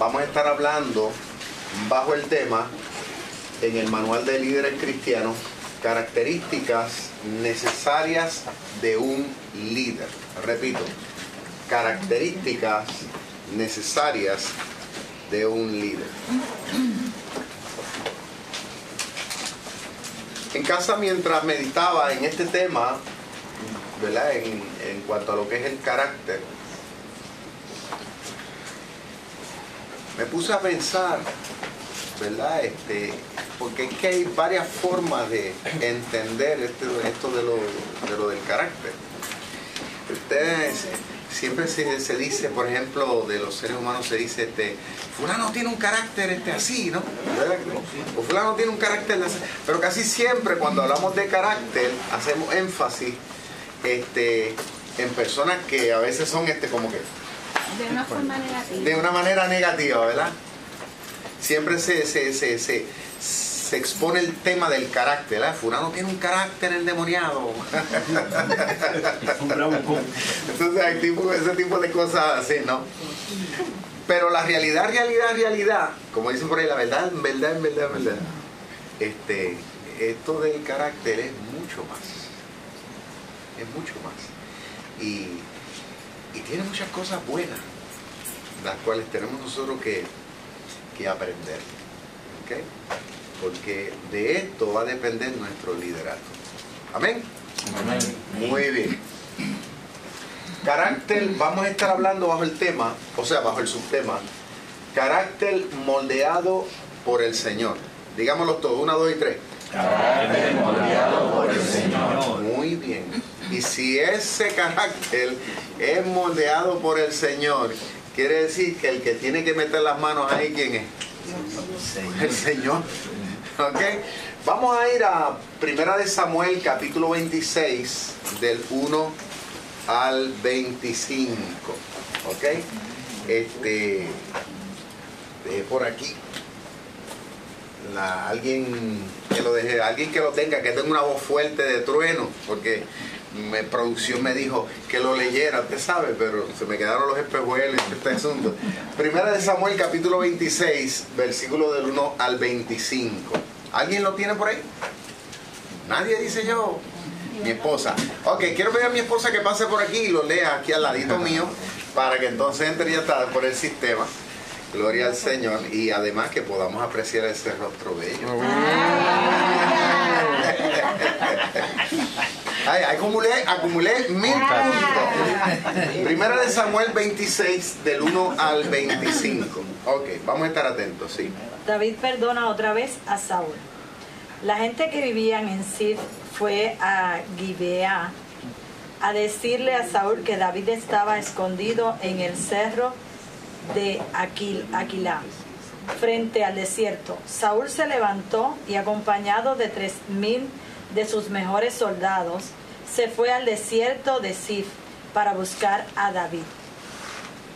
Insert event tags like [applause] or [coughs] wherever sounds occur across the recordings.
vamos a estar hablando bajo el tema en el manual de líderes cristianos características necesarias de un líder. Repito, características necesarias de un líder. En casa mientras meditaba en este tema, ¿verdad? En, en cuanto a lo que es el carácter, me puse a pensar, ¿verdad? Este, porque es que hay varias formas de entender este, esto de lo, de lo del carácter. Ustedes siempre se, dice, por ejemplo, de los seres humanos se dice, este, fulano tiene un carácter este, así, ¿no? O fulano tiene un carácter así. Pero casi siempre cuando hablamos de carácter hacemos énfasis este, en personas que a veces son este como que De una forma negativa. de una manera negativa, ¿verdad? Siempre se, se, se, se, se expone el tema del carácter, ¿verdad? Fulano tiene un carácter endemoniado. [laughs] Entonces hay tipo, ese tipo de cosas así, ¿no? Pero la realidad, realidad, realidad, como dicen por ahí, la verdad, en verdad, en verdad, en verdad, este, esto del carácter es mucho más. Es mucho más. Y, y tiene muchas cosas buenas, las cuales tenemos nosotros que, que aprender. ¿ok? Porque de esto va a depender nuestro liderato. Amén. Muy bien. Carácter, vamos a estar hablando bajo el tema, o sea, bajo el subtema, carácter moldeado por el Señor. Digámoslo todos, una, dos y tres. Carácter moldeado por el Señor. Muy bien. Y si ese carácter es moldeado por el Señor, quiere decir que el que tiene que meter las manos ahí, ¿quién es? El Señor. ¿Ok? Vamos a ir a Primera de Samuel, capítulo 26, del 1 al 25. ¿Ok? Este, de por aquí. La- alguien que lo deje, alguien que lo tenga, que tenga una voz fuerte de trueno, porque mi producción me dijo que lo leyera, usted sabe, pero se me quedaron los espejuelos este asunto. Primera de Samuel, capítulo 26, versículo del 1 al 25. ¿Alguien lo tiene por ahí? Nadie dice yo. Mi esposa. Ok, quiero pedir a mi esposa que pase por aquí y lo lea aquí al ladito mío para que entonces entre ya está por el sistema. Gloria al Señor y además que podamos apreciar ese rostro bello. [laughs] Ay, acumulé, acumulé mil puntos. Primera de Samuel 26 del 1 al 25. Ok, vamos a estar atentos, sí. David perdona otra vez a Saúl. La gente que vivían en Sif fue a Gibeá a decirle a Saúl que David estaba escondido en el cerro de Aquil, Aquilá, frente al desierto. Saúl se levantó y acompañado de tres mil de sus mejores soldados, se fue al desierto de Sif para buscar a David.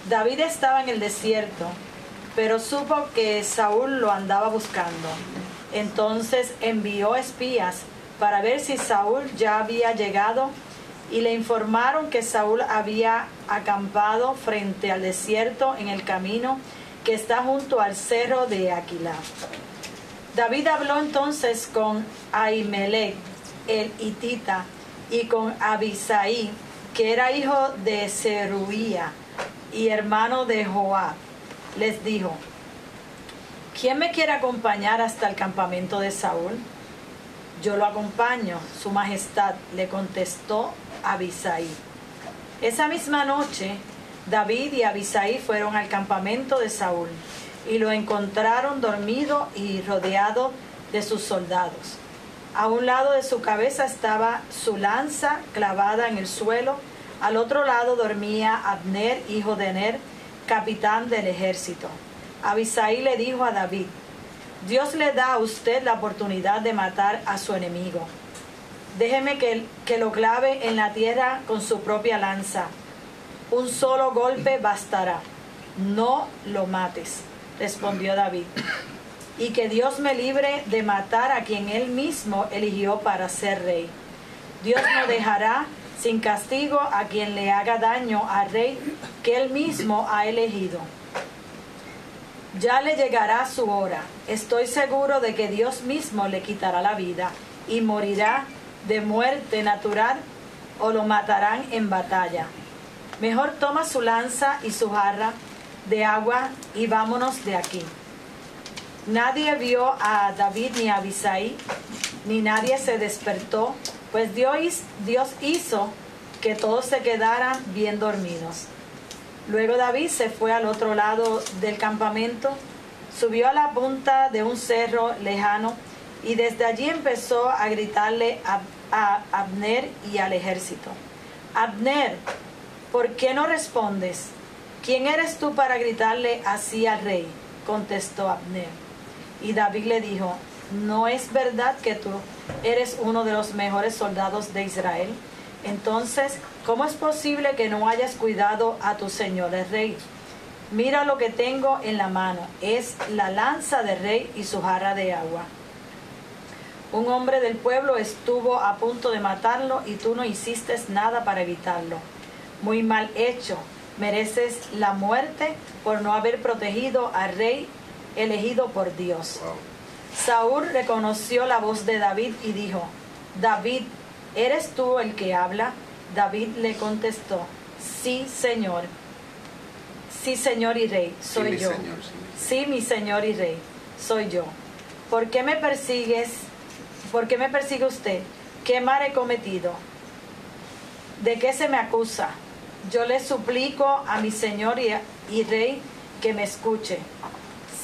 David estaba en el desierto, pero supo que Saúl lo andaba buscando. Entonces envió espías para ver si Saúl ya había llegado y le informaron que Saúl había acampado frente al desierto en el camino que está junto al cerro de Aquilá. David habló entonces con Ahimelech, el hitita, y con Abisai, que era hijo de Zeruía y hermano de Joab. Les dijo, ¿quién me quiere acompañar hasta el campamento de Saúl? Yo lo acompaño, su majestad, le contestó Abisai. Esa misma noche, David y Abisai fueron al campamento de Saúl y lo encontraron dormido y rodeado de sus soldados. A un lado de su cabeza estaba su lanza clavada en el suelo, al otro lado dormía Abner, hijo de Ner, capitán del ejército. Abisai le dijo a David, Dios le da a usted la oportunidad de matar a su enemigo. Déjeme que, que lo clave en la tierra con su propia lanza. Un solo golpe bastará. No lo mates, respondió David. Y que Dios me libre de matar a quien él mismo eligió para ser rey. Dios no dejará sin castigo a quien le haga daño al rey que él mismo ha elegido. Ya le llegará su hora. Estoy seguro de que Dios mismo le quitará la vida y morirá de muerte natural o lo matarán en batalla. Mejor toma su lanza y su jarra de agua y vámonos de aquí. Nadie vio a David ni a Abisai, ni nadie se despertó, pues Dios, Dios hizo que todos se quedaran bien dormidos. Luego David se fue al otro lado del campamento, subió a la punta de un cerro lejano y desde allí empezó a gritarle a, a Abner y al ejército. Abner, ¿por qué no respondes? ¿Quién eres tú para gritarle así al rey? contestó Abner. Y David le dijo, ¿no es verdad que tú eres uno de los mejores soldados de Israel? Entonces, ¿cómo es posible que no hayas cuidado a tu señor el rey? Mira lo que tengo en la mano, es la lanza del rey y su jarra de agua. Un hombre del pueblo estuvo a punto de matarlo y tú no hiciste nada para evitarlo. Muy mal hecho, mereces la muerte por no haber protegido al rey elegido por Dios. Saúl reconoció la voz de David y dijo, David, ¿eres tú el que habla? David le contestó, sí, Señor. Sí, Señor y Rey, soy mi yo. señor, sí. Sí, mi Señor y Rey, soy yo. ¿Por qué me persigues? ¿Por qué me persigue usted? ¿Qué mal he cometido? ¿De qué se me acusa? Yo le suplico a mi Señor y, y Rey que me escuche.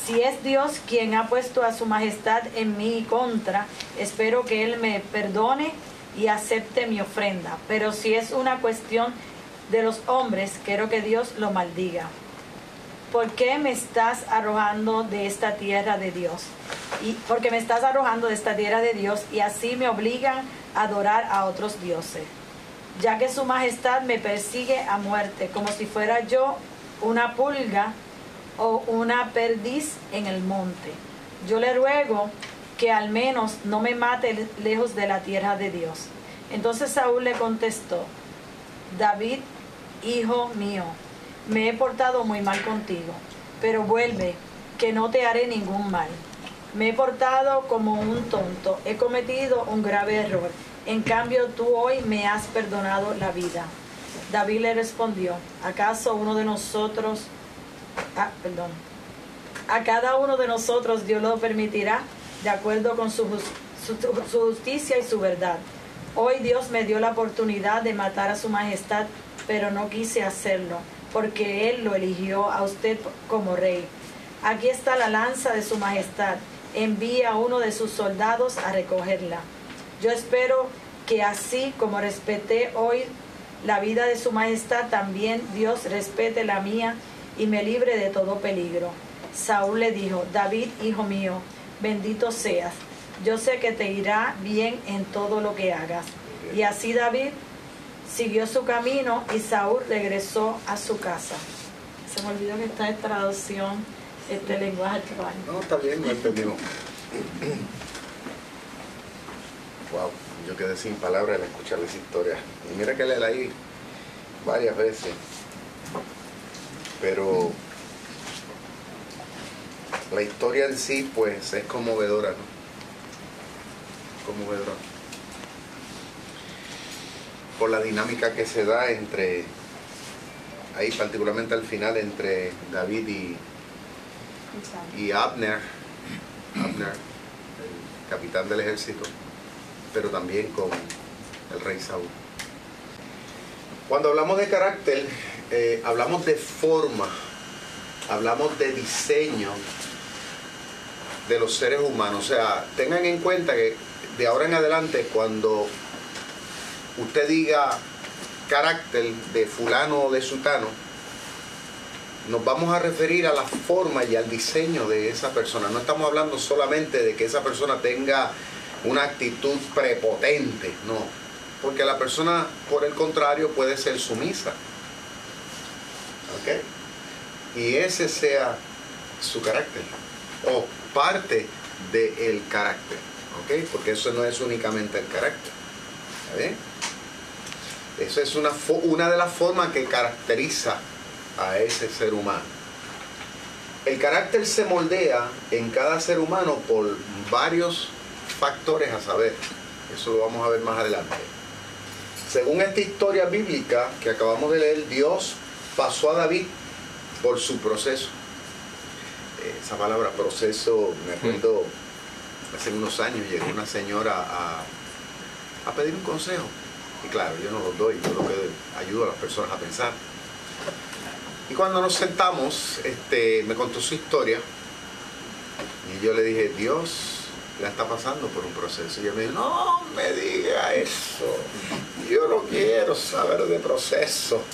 Si es Dios quien ha puesto a su majestad en mi contra, espero que Él me perdone y acepte mi ofrenda. Pero si es una cuestión de los hombres, quiero que Dios lo maldiga. ¿Por qué me estás arrojando de esta tierra de Dios? Y porque me estás arrojando de esta tierra de Dios y así me obligan a adorar a otros dioses. Ya que su majestad me persigue a muerte, como si fuera yo una pulga o una perdiz en el monte. Yo le ruego que al menos no me mate lejos de la tierra de Dios. Entonces Saúl le contestó, David, hijo mío, me he portado muy mal contigo, pero vuelve, que no te haré ningún mal. Me he portado como un tonto, he cometido un grave error. En cambio, tú hoy me has perdonado la vida. David le respondió, ¿acaso uno de nosotros, ah, perdón, a cada uno de nosotros Dios lo permitirá de acuerdo con su, su justicia y su verdad? Hoy Dios me dio la oportunidad de matar a su majestad, pero no quise hacerlo, porque Él lo eligió a usted como rey. Aquí está la lanza de su majestad. Envía a uno de sus soldados a recogerla. Yo espero que así como respeté hoy la vida de su majestad, también Dios respete la mía y me libre de todo peligro. Saúl le dijo, David, hijo mío, bendito seas. Yo sé que te irá bien en todo lo que hagas. Y así David siguió su camino y Saúl regresó a su casa. Se me olvidó que está en traducción este lenguaje actual. No, está bien, lo entendimos. Wow, yo quedé sin palabras al escuchar esa historia. Y mira que la leí varias veces. Pero la historia en sí, pues, es conmovedora, ¿no? Conmovedora. Por la dinámica que se da entre, ahí particularmente al final, entre David y, y Abner, Abner, el capitán del ejército, pero también con el rey Saúl. Cuando hablamos de carácter, eh, hablamos de forma, hablamos de diseño de los seres humanos. O sea, tengan en cuenta que de ahora en adelante, cuando usted diga carácter de fulano o de sutano, nos vamos a referir a la forma y al diseño de esa persona. No estamos hablando solamente de que esa persona tenga una actitud prepotente, no. Porque la persona, por el contrario, puede ser sumisa. ¿Ok? Y ese sea su carácter. O parte del carácter. ¿Ok? Porque eso no es únicamente el carácter. ¿Está? Esa es una, una de las formas que caracteriza a ese ser humano. el carácter se moldea en cada ser humano por varios factores a saber. Eso lo vamos a ver más adelante. Según esta historia bíblica que acabamos de leer, Dios pasó a David por su proceso. Eh, esa palabra proceso, me acuerdo, hace unos años llegó una señora a, a pedir un consejo. Y claro, yo no lo doy, yo lo que ayudo a las personas a pensar. Y cuando nos sentamos, este, me contó su historia y yo le dije, Dios la está pasando por un proceso. Y ella me dijo, no me diga eso, yo no quiero saber de proceso. [laughs]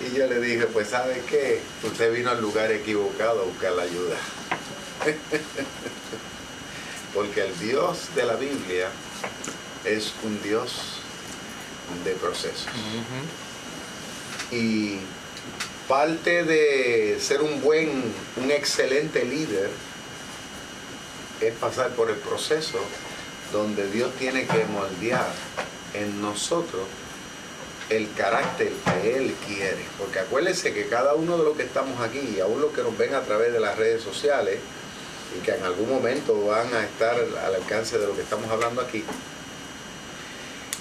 y yo le dije, pues ¿sabe qué? Usted vino al lugar equivocado a buscar la ayuda. [laughs] Porque el Dios de la Biblia es un Dios de procesos. Y parte de ser un buen, un excelente líder es pasar por el proceso donde Dios tiene que moldear en nosotros el carácter que Él quiere. Porque acuérdense que cada uno de los que estamos aquí, aún los que nos ven a través de las redes sociales, y que en algún momento van a estar al alcance de lo que estamos hablando aquí,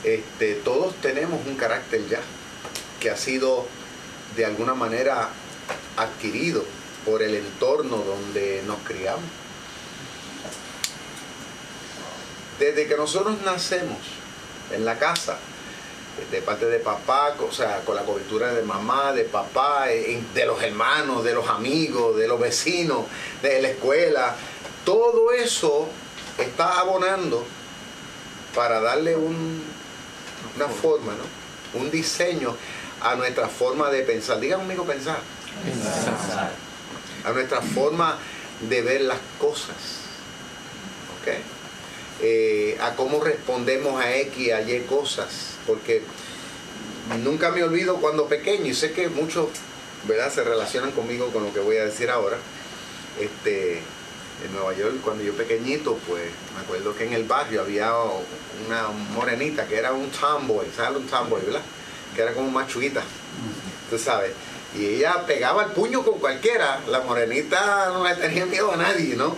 este, todos tenemos un carácter ya que ha sido de alguna manera adquirido por el entorno donde nos criamos. Desde que nosotros nacemos en la casa, de parte de papá, o sea, con la cobertura de mamá, de papá, de los hermanos, de los amigos, de los vecinos, de la escuela, todo eso está abonando para darle un, una forma, ¿no? un diseño a nuestra forma de pensar. Diga conmigo pensar. pensar. A nuestra forma de ver las cosas. ¿Ok? Eh, a cómo respondemos a X, a Y cosas. Porque nunca me olvido cuando pequeño, y sé que muchos ¿verdad? se relacionan conmigo con lo que voy a decir ahora. Este, en Nueva York, cuando yo pequeñito, pues me acuerdo que en el barrio había una morenita que era un tomboy, ¿sabes un tomboy, verdad? Que era como más chuita, tú sabes. Y ella pegaba el puño con cualquiera, la morenita no le tenía miedo a nadie, ¿no?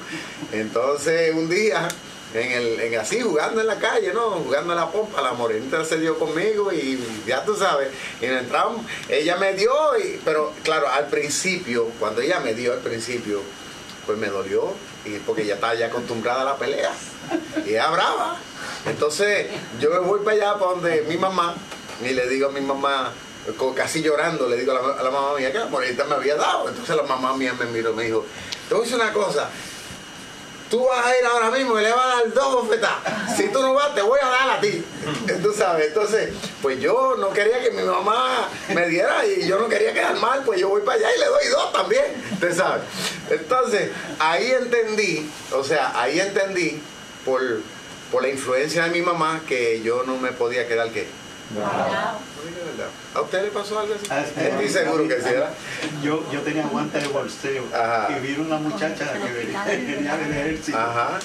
Entonces un día, en el, en así, jugando en la calle, ¿no? Jugando en la pompa, la morenita se dio conmigo y ya tú sabes, y entramos, ella me dio, pero claro, al principio, cuando ella me dio al principio, pues me dolió, y porque ella estaba ya acostumbrada a la pelea, y ella brava. Entonces yo me voy para allá, para donde mi mamá, y le digo a mi mamá, casi llorando, le digo a la, mamá mía que la morenita me había dado. Entonces la mamá mía me miró y me dijo, te voy a decir una cosa, tú vas a ir ahora mismo y le vas a dar dos bofetadas. Si tú no vas, te voy a dar a ti. [laughs] Tú sabes, entonces, pues yo no quería que mi mamá me diera y yo no quería quedar mal, pues yo voy para allá y le doy dos también. ¿Tú sabes? Entonces, ahí entendí, o sea, ahí entendí por, por la influencia de mi mamá que yo no me podía quedar que ¿A usted le pasó algo así? Ah, Estoy seguro que sí, ¿verdad? Yo, yo tenía guantes de bolseo y vi una muchacha que venía [laughs] del ejército. Ajá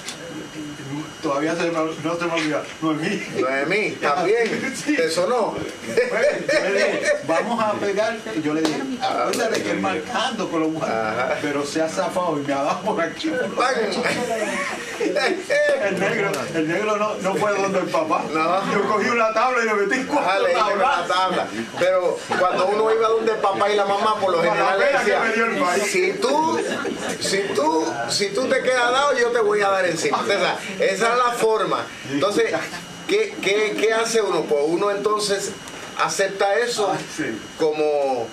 todavía se me, no se me olvida. Noemí. Noemí, también. [laughs] Sí. ¿Te sonó? vamos a pegar. Yo le dije, acuérdate que es marcando con los guantes. Pero se ha zafado y me ha dado por aquí. [laughs] el negro, el negro no, no fue donde el papá. No. Yo cogí una tabla y le metí cuatro tablas. tabla. Pero cuando uno iba donde el papá y la mamá, por lo general le decía, si tú, si tú, si tú te quedas dado, yo te voy a dar encima. Esa, esa la forma. Entonces, ¿qué, qué, hace uno? Pues uno entonces acepta eso como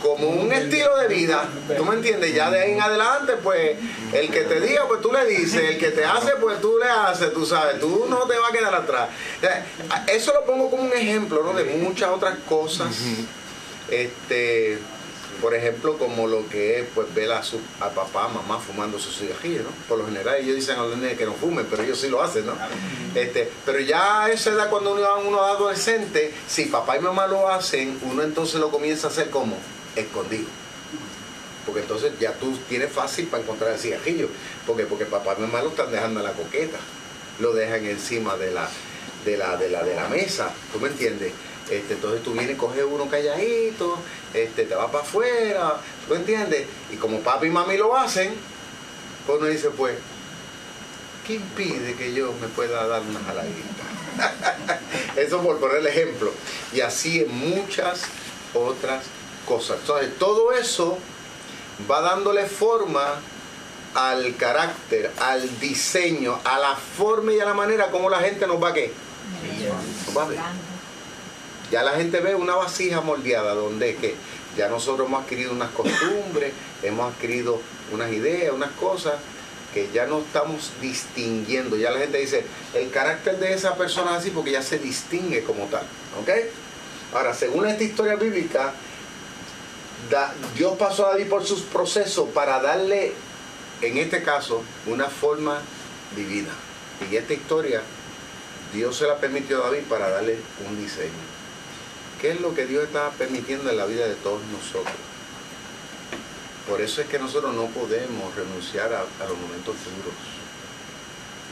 como un estilo de vida, ¿tú me entiendes? Ya de ahí en adelante, pues, el que te diga, pues tú le dices, el que te hace, pues tú le haces, tú sabes, tú no te vas a quedar atrás. Eso lo pongo como un ejemplo, ¿no? De muchas otras cosas. Este por ejemplo, como lo que es pues ver a, su, a papá, mamá fumando su cigarrillo, ¿no? Por lo general ellos dicen a los niños que no fumen, pero ellos sí lo hacen, ¿no? Este, pero ya a esa edad cuando uno, uno es adolescente, si papá y mamá lo hacen, uno entonces lo comienza a hacer como escondido. Porque entonces ya tú tienes fácil para encontrar el cigarrillo. porque Porque papá y mamá lo están dejando en la coqueta, lo dejan encima de la, de la, de la, de la mesa, ¿tú me entiendes? Este, entonces tú vienes, coges uno calladito, este, te vas para afuera, ¿tú entiendes? Y como papi y mami lo hacen, pues uno dice, pues, ¿qué impide que yo me pueda dar una jaladita? [laughs] Eso por poner el ejemplo. Y así en muchas otras cosas. Entonces, todo eso va dándole forma al carácter, al diseño, a la forma y a la manera como la gente nos va a qué. Ya la gente ve una vasija moldeada donde que ya nosotros hemos adquirido unas costumbres, hemos adquirido unas ideas, unas cosas que ya no estamos distinguiendo. Ya la gente dice, el carácter de esa persona es así porque ya se distingue como tal. ¿Ok? Ahora, según esta historia bíblica, Dios pasó a David por sus procesos para darle, en este caso, una forma divina. Y esta historia, Dios se la permitió a David para darle un diseño. ¿Qué es lo que Dios está permitiendo en la vida de todos nosotros? Por eso es que nosotros no podemos renunciar a, los momentos duros.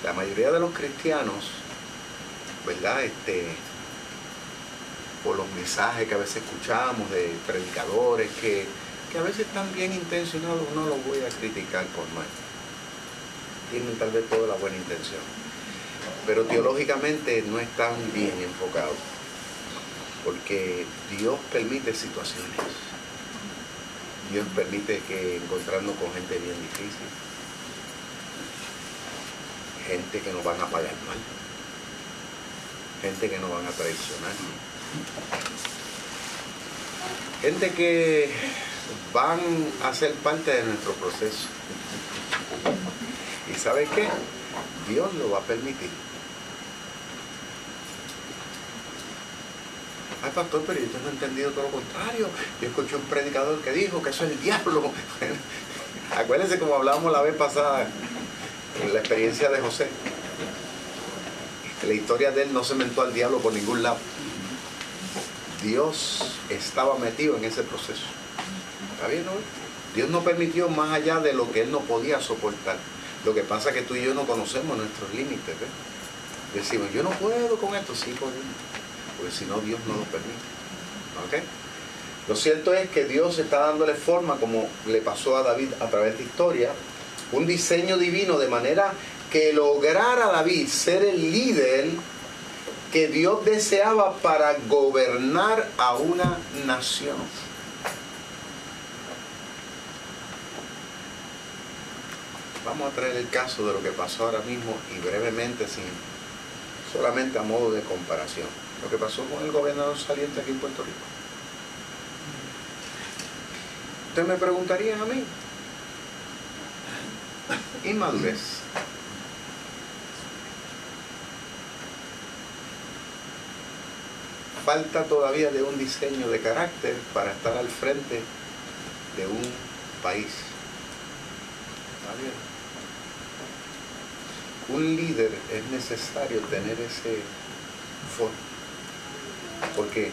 La mayoría de los cristianos, ¿verdad? Este, por los mensajes que a veces escuchamos de predicadores que, a veces están bien intencionados, no los voy a criticar por mal. Tienen tal vez toda la buena intención, pero teológicamente no están bien enfocados, porque Dios permite situaciones. Dios permite que encontrarnos con gente bien difícil, gente que nos van a pagar mal, gente que nos van a traicionar Gente que van a ser parte de nuestro proceso. [laughs] ¿Y sabe qué? Dios lo va a permitir. Ay, pastor, pero yo tengo entendido todo lo contrario. Yo escuché un predicador que dijo que eso es el diablo. [laughs] Acuérdense como hablábamos la vez pasada la experiencia de José. La historia de él no se mentó al diablo por ningún lado. Dios estaba metido en ese proceso. ¿Está bien, no? Dios no permitió más allá de lo que él no podía soportar. Lo que pasa es que tú y yo no conocemos nuestros límites. Decimos, yo no puedo con esto, sí podemos. Porque si no, Dios no lo permite. Lo cierto es que Dios está dándole forma, como le pasó a David a través de historia, un diseño divino de manera que lograra David ser el líder que Dios deseaba para gobernar a una nación. Vamos a traer el caso de lo que pasó ahora mismo y brevemente, sin, solamente a modo de comparación. Lo que pasó con el gobernador saliente aquí en Puerto Rico. Ustedes me preguntarían a mí, inmadurez. falta todavía de un diseño de carácter para estar al frente de un país. Un líder es necesario tener ese fondo, porque,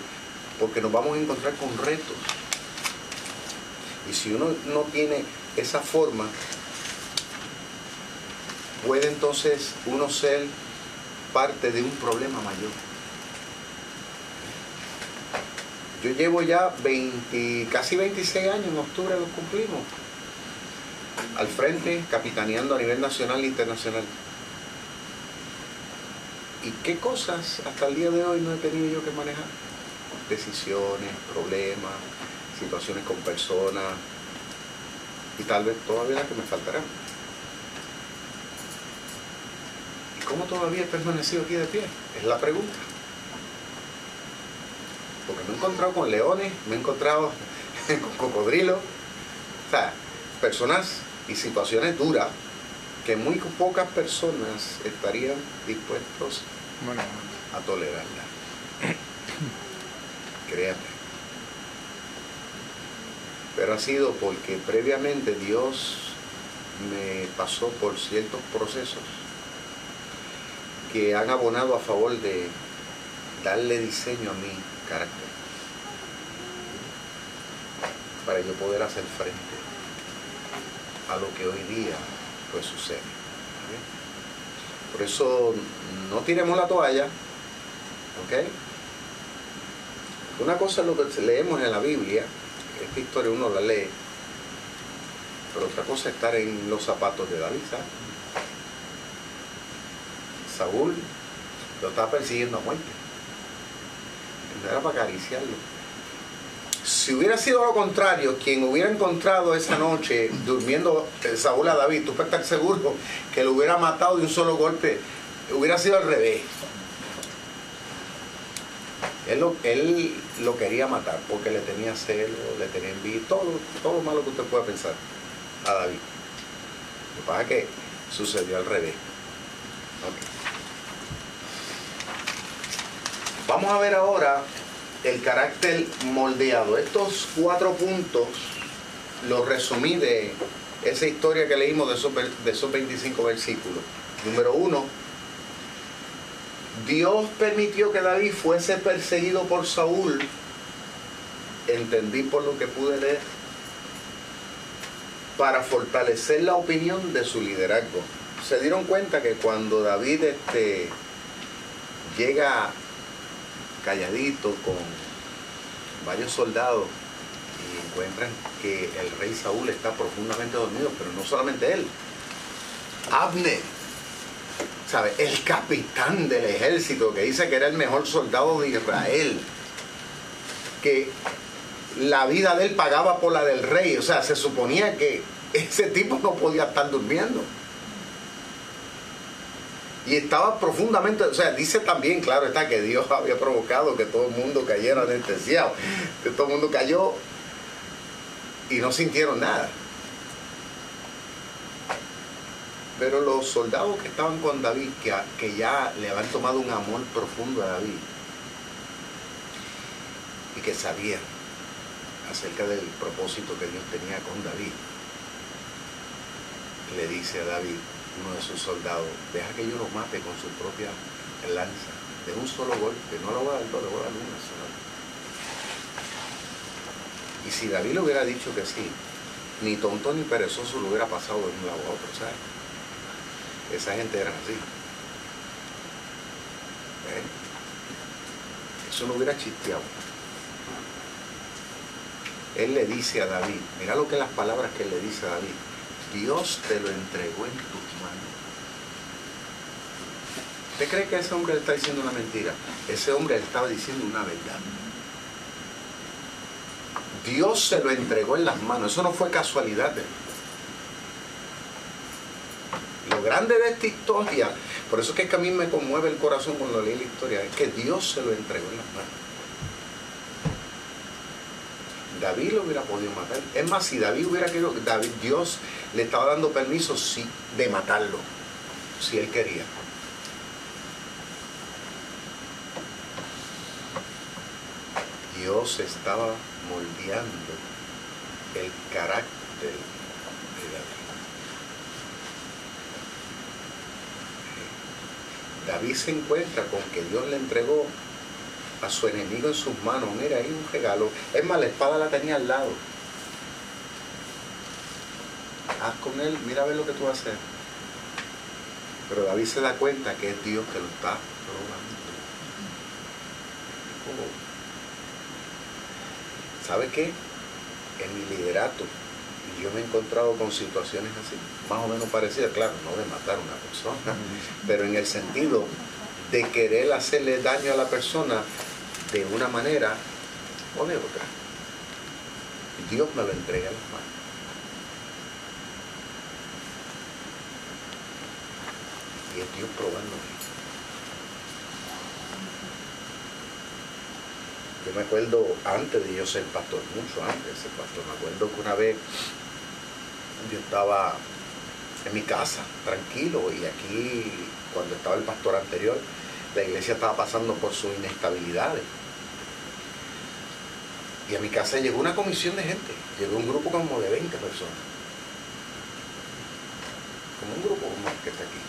porque nos vamos a encontrar con retos. Y si uno no tiene esa forma, puede entonces uno ser parte de un problema mayor. Yo llevo ya 20, casi 26 años, en octubre lo cumplimos, al frente, capitaneando a nivel nacional e internacional. ¿Y qué cosas hasta el día de hoy no he tenido yo que manejar? Decisiones, problemas, situaciones con personas y tal vez todavía las que me faltarán. ¿Y cómo todavía he permanecido aquí de pie? Es la pregunta porque me he encontrado con leones, me he encontrado [laughs] con cocodrilos, o sea, personas y situaciones duras que muy pocas personas estarían dispuestos a tolerarla. [coughs] Créame. Pero ha sido porque previamente Dios me pasó por ciertos procesos que han abonado a favor de darle diseño a mí carácter para yo poder hacer frente a lo que hoy día pues sucede. Por eso no tiremos la toalla, ¿ok? Una cosa es lo que leemos en la Biblia, esta historia uno la lee, pero otra cosa es estar en los zapatos de David. Saúl lo estaba persiguiendo a muerte. No era para acariciarlo. Si hubiera sido lo contrario, quien hubiera encontrado esa noche durmiendo Saúl a David, tú puedes estar seguro que lo hubiera matado de un solo golpe, hubiera sido al revés. Él lo, él lo quería matar porque le tenía celo, le tenía envidia, todo, todo lo malo que usted pueda pensar a David. Lo que pasa es que sucedió al revés. Vamos a ver ahora el carácter moldeado. Estos cuatro puntos los resumí de esa historia que leímos de esos, de esos 25 versículos. Número uno, Dios permitió que David fuese perseguido por Saúl. Entendí por lo que pude leer. Para fortalecer la opinión de su liderazgo. Se dieron cuenta que cuando David este, llega calladito con varios soldados y encuentran que el rey Saúl está profundamente dormido, pero no solamente él. Abner, ¿sabe? El capitán del ejército que dice que era el mejor soldado de Israel, que la vida de él pagaba por la del rey, o sea, se suponía que ese tipo no podía estar durmiendo y estaba profundamente, o sea, dice también, claro está, que Dios [laughs] había provocado que todo el mundo cayera anestesiado, que todo el mundo cayó y no sintieron nada. Pero los soldados que estaban con David, que, que ya le habían tomado un amor profundo a David y que sabían acerca del propósito que Dios tenía con David, le dice a David, uno de sus soldados, deja que yo lo mate con su propia lanza, de un solo golpe, no lo voy a dar, le voy a dar una sola. Y si David le hubiera dicho que sí, ni tonto ni perezoso lo hubiera pasado de un lado a otro, ¿sabes? Esa gente era así. ¿Eh? Eso no hubiera chisteado. Él le dice a David, mira lo que las palabras que él le dice a David, Dios te lo entregó en tus manos. ¿Usted cree que ese hombre le está diciendo una mentira? Ese hombre le estaba diciendo una verdad. Dios se lo entregó en las manos. Eso no fue casualidad. Lo grande de esta historia, por eso es que a mí me conmueve el corazón cuando leí la historia, es que Dios se lo entregó en las manos. David lo hubiera podido matar. Es más, si David hubiera querido, David, Dios le estaba dando permiso de matarlo, si él quería. Dios estaba moldeando el carácter de David. David se encuentra con que Dios le entregó a su enemigo en sus manos. Mira, ahí un regalo. Es más, la espada la tenía al lado. Haz con él, mira a ver lo que tú vas a hacer. Pero David se da cuenta que es Dios que lo está probando. Oh. ¿Sabe qué? En mi liderato, yo me he encontrado con situaciones así, más o menos parecidas, claro, no de matar a una persona, [laughs] pero en el sentido de querer hacerle daño a la persona de una manera o de otra. Dios me lo entrega a las manos. Y es Dios probándome. Yo me acuerdo antes de yo ser pastor, mucho antes de ser pastor, me acuerdo que una vez yo estaba en mi casa, tranquilo, y aquí, cuando estaba el pastor anterior, la iglesia estaba pasando por sus inestabilidades. Y a mi casa llegó una comisión de gente, llegó un grupo como de 20 personas. Como un grupo como el que está aquí.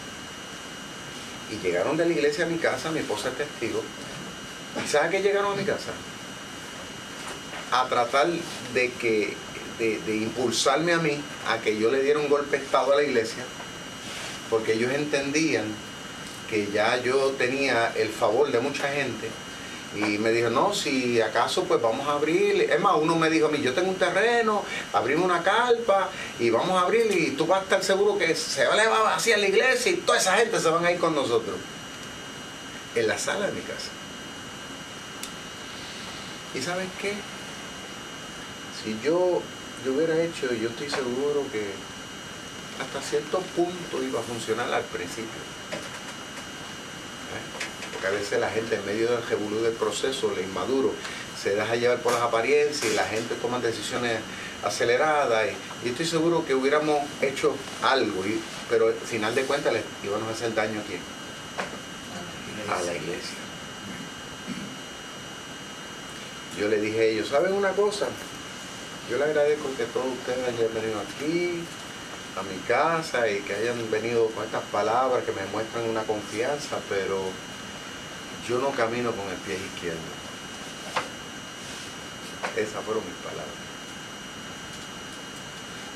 Y llegaron de la iglesia a mi casa, mi esposa es testigo. ¿Y sabe qué llegaron a mi casa? A tratar de que de, de, impulsarme a mí a que yo le diera un golpe de estado a la iglesia, porque ellos entendían que ya yo tenía el favor de mucha gente Y me dijo, no, si acaso pues vamos a abrir. Es más, uno me dijo a mí, yo tengo un terreno, abrimos una carpa y vamos a abrir y tú vas a estar seguro que se va a elevar hacia la iglesia y toda esa gente se van a ir con nosotros. En la sala de mi casa. ¿Y sabes qué? Si yo, yo hubiera hecho, yo estoy seguro que hasta cierto punto iba a funcionar al principio. Porque a veces la gente en medio del revolú del proceso, el inmaduro, se deja llevar por las apariencias y la gente toma decisiones aceleradas. Y, estoy seguro que hubiéramos hecho algo, pero al final de cuentas le íbamos a hacer daño a quién? A la iglesia. Yo le dije a ellos, ¿saben una cosa? Yo le agradezco que todos ustedes hayan venido aquí, a mi casa, y que hayan venido con estas palabras que me muestran una confianza, pero yo no camino con el pie izquierdo. Esas fueron mis palabras.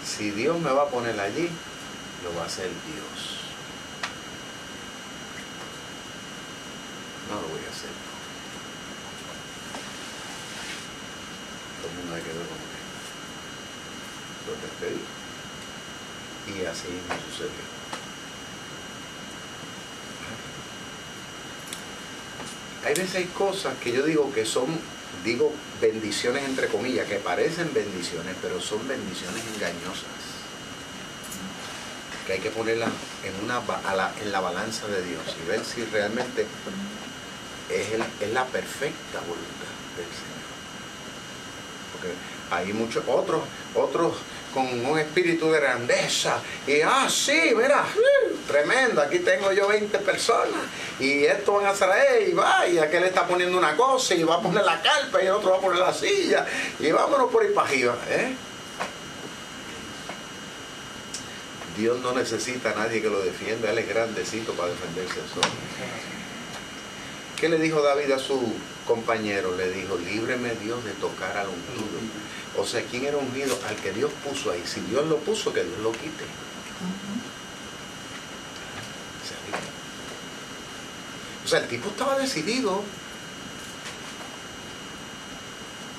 Si Dios me va a poner allí, lo va a hacer Dios. No lo voy a hacer. Todo el mundo hay que ver Lo despedí. Y así me sucedió. Hay veces hay cosas que yo digo que son, digo, bendiciones entre comillas, que parecen bendiciones, pero son bendiciones engañosas. Que hay que ponerlas en, una, en la balanza de Dios y ver si realmente es, es la perfecta voluntad del Señor. Porque hay muchos otros, otros con un espíritu de grandeza. Y, ah, sí, mira, tremendo, aquí tengo yo 20 personas. Y esto van a hacer y va, y aquel está poniendo una cosa, y va a poner la carpa, y el otro va a poner la silla. Y vámonos por ahí para arriba. ¿eh? Dios no necesita a nadie que lo defienda, Él es grandecito para defenderse solo. ¿Qué le dijo David a su compañero? Le dijo, líbreme Dios de tocar al ungido o sea, ¿quién era ungido? Al que Dios puso ahí. Si Dios lo puso, que Dios lo quite. O sea, el tipo estaba decidido.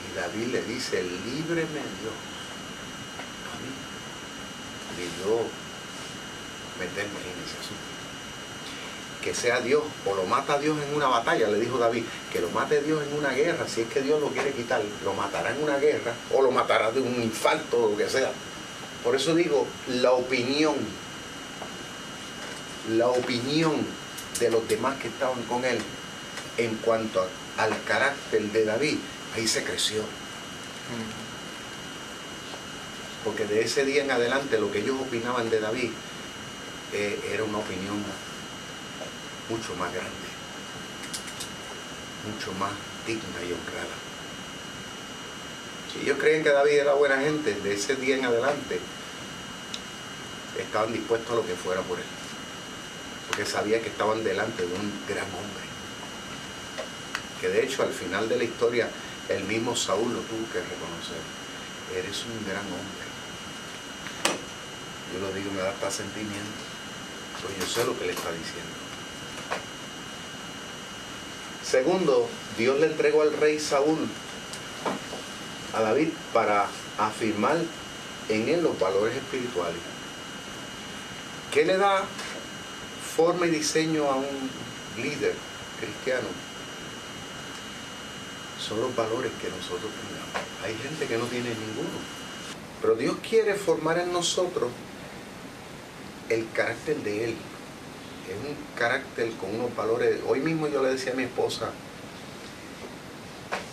Y David le dice, líbreme Dios. A mí. De yo meterme en ese asunto que sea Dios, o lo mata Dios en una batalla, le dijo David, que lo mate Dios en una guerra, si es que Dios lo quiere quitar, lo matará en una guerra, o lo matará de un infarto o lo que sea. Por eso digo, la opinión, la opinión de los demás que estaban con él en cuanto al carácter de David, ahí se creció. Porque de ese día en adelante lo que ellos opinaban de David eh, era una opinión mucho más grande, mucho más digna y honrada. Si ellos creen que David era buena gente, de ese día en adelante estaban dispuestos a lo que fuera por él, porque sabía que estaban delante de un gran hombre, que de hecho al final de la historia el mismo Saúl lo tuvo que reconocer, eres un gran hombre. Yo lo digo, me da hasta sentimiento, pues yo sé lo que le está diciendo. Segundo, Dios le entregó al rey Saúl a David para afirmar en él los valores espirituales. ¿Qué le da forma y diseño a un líder cristiano? Son los valores que nosotros tengamos. Hay gente que no tiene ninguno. Pero Dios quiere formar en nosotros el carácter de Él es un carácter con unos valores. Hoy mismo yo le decía a mi esposa,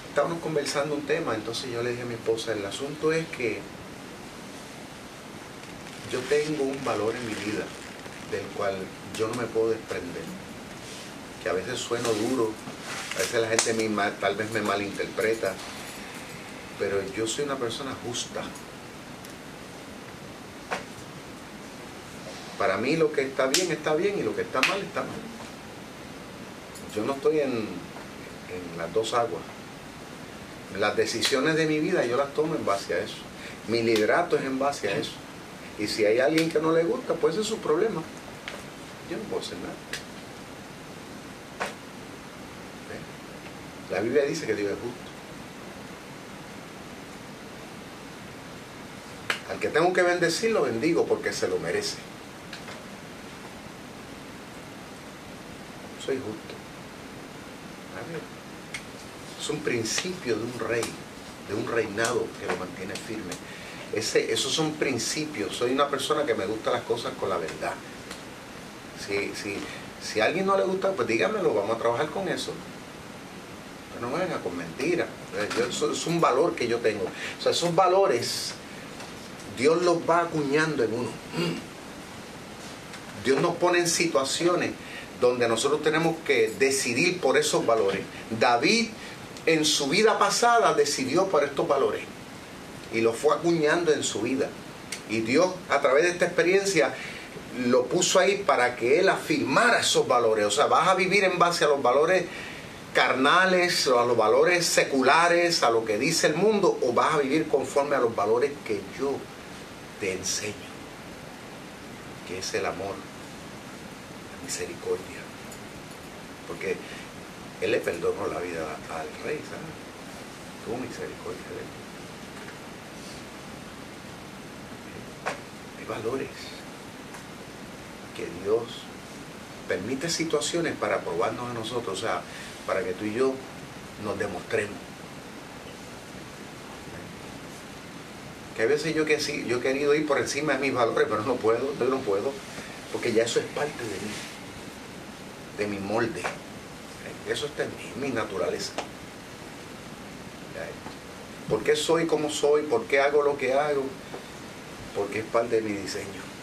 estábamos conversando un tema, entonces yo le dije a mi esposa, el asunto es que yo tengo un valor en mi vida del cual yo no me puedo desprender. Que a veces sueno duro, a veces la gente misma tal vez me malinterpreta, pero yo soy una persona justa. Para mí lo que está bien está bien y lo que está mal está mal. Yo no estoy en, en las dos aguas. Las decisiones de mi vida yo las tomo en base a eso. Mi liderato es en base a eso. Y si hay alguien que no le gusta, pues ese es su problema. Yo no puedo hacer nada. La Biblia dice que Dios es justo. Al que tengo que bendecir lo bendigo porque se lo merece. Soy justo. Es un principio de un rey, de un reinado que lo mantiene firme. Ese, esos son principios. Soy una persona que me gusta las cosas con la verdad. Si, si, si a alguien no le gusta, pues dígamelo, vamos a trabajar con eso. Pero no me venga con mentiras. Es un valor que yo tengo. O sea, esos valores, Dios los va acuñando en uno. Dios nos pone en situaciones donde nosotros tenemos que decidir por esos valores. David en su vida pasada decidió por estos valores y lo fue acuñando en su vida. Y Dios a través de esta experiencia lo puso ahí para que él afirmara esos valores. O sea, vas a vivir en base a los valores carnales, a los valores seculares, a lo que dice el mundo, o vas a vivir conforme a los valores que yo te enseño, que es el amor, la misericordia. Porque él le perdonó la vida al rey, ¿sabes? Tuvo misericordia de él. Hay valores que Dios permite situaciones para probarnos a nosotros, o sea, para que tú y yo nos demostremos. Que a veces yo, que sí, yo he querido ir por encima de mis valores, pero no puedo, yo no puedo, porque ya eso es parte de mí, de mi molde. Eso está en mí, mi naturaleza. ¿Por qué soy como soy? ¿Por qué hago lo que hago? Porque es parte de mi diseño.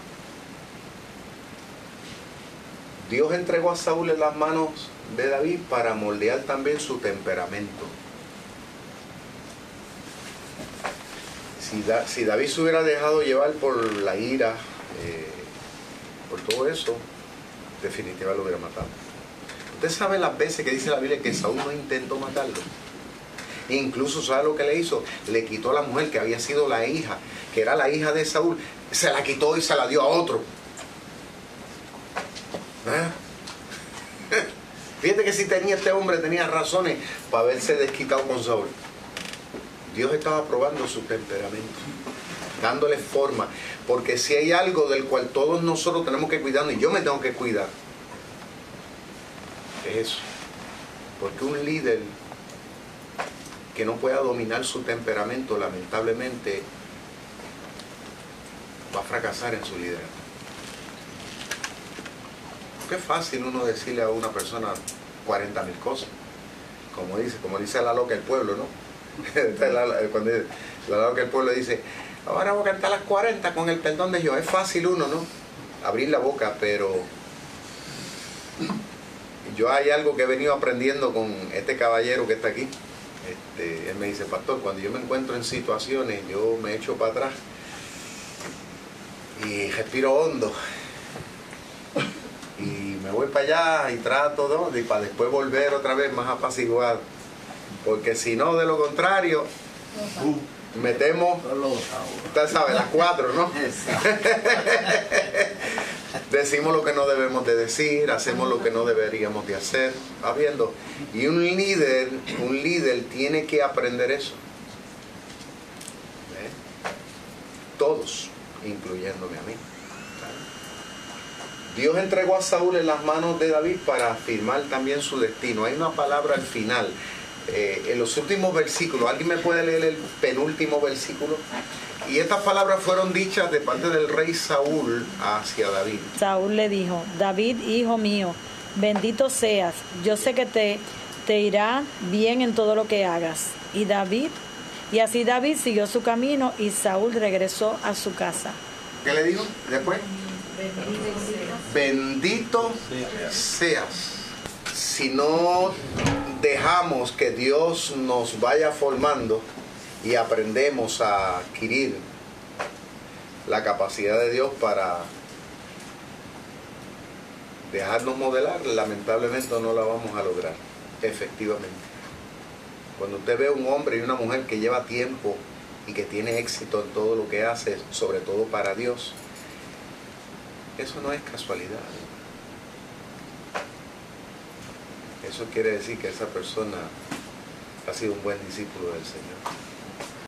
Dios entregó a Saúl en las manos de David para moldear también su temperamento. Si, David se hubiera dejado llevar por la ira, eh, por todo eso, definitivamente lo hubiera matado. Usted sabe las veces que dice la Biblia que Saúl no intentó matarlo. Incluso sabe lo que le hizo, le quitó a la mujer que había sido la hija, que era la hija de Saúl, se la quitó y se la dio a otro. ¿Eh? Fíjate que si tenía este hombre, tenía razones para haberse desquitado con Saúl. Dios estaba probando su temperamento, dándole forma. Porque si hay algo del cual todos nosotros tenemos que cuidar, y yo me tengo que cuidar, es eso. Porque un líder que no pueda dominar su temperamento, lamentablemente, va a fracasar en su liderazgo. Qué fácil uno decirle a una persona 40 mil cosas. Como dice, como dice la loca del pueblo, ¿no? [laughs] Cuando la loca del pueblo dice, ahora voy a cantar las 40 con el perdón de Dios. Es fácil uno, ¿no? Abrir la boca, pero yo hay algo que he venido aprendiendo con este caballero que está aquí. Este, él me dice, pastor, cuando yo me encuentro en situaciones, yo me echo para atrás y respiro hondo voy para allá y trato ¿no? y para después volver otra vez más apaciguado. Porque si no, de lo contrario, metemos, usted sabe, las cuatro, ¿no? Decimos lo que no debemos de decir, hacemos lo que no deberíamos de hacer, viendo? Y un líder, un líder tiene que aprender eso. Todos, incluyéndome a mí. Dios entregó a Saúl en las manos de David para afirmar también su destino. Hay una palabra al final. Eh, en los últimos versículos, ¿alguien me puede leer el penúltimo versículo? Y estas palabras fueron dichas de parte del rey Saúl hacia David. Saúl le dijo, David, hijo mío, bendito seas, yo sé que te, te irá bien en todo lo que hagas. Y David, y así David siguió su camino y Saúl regresó a su casa. ¿Qué le dijo después? Bendito seas. Si no dejamos que Dios nos vaya formando y aprendemos a adquirir la capacidad de Dios para dejarnos modelar, lamentablemente no la vamos a lograr, efectivamente. Cuando usted ve un hombre y una mujer que lleva tiempo y que tiene éxito en todo lo que hace, sobre todo para Dios, eso no es casualidad. Eso quiere decir que esa persona ha sido un buen discípulo del Señor.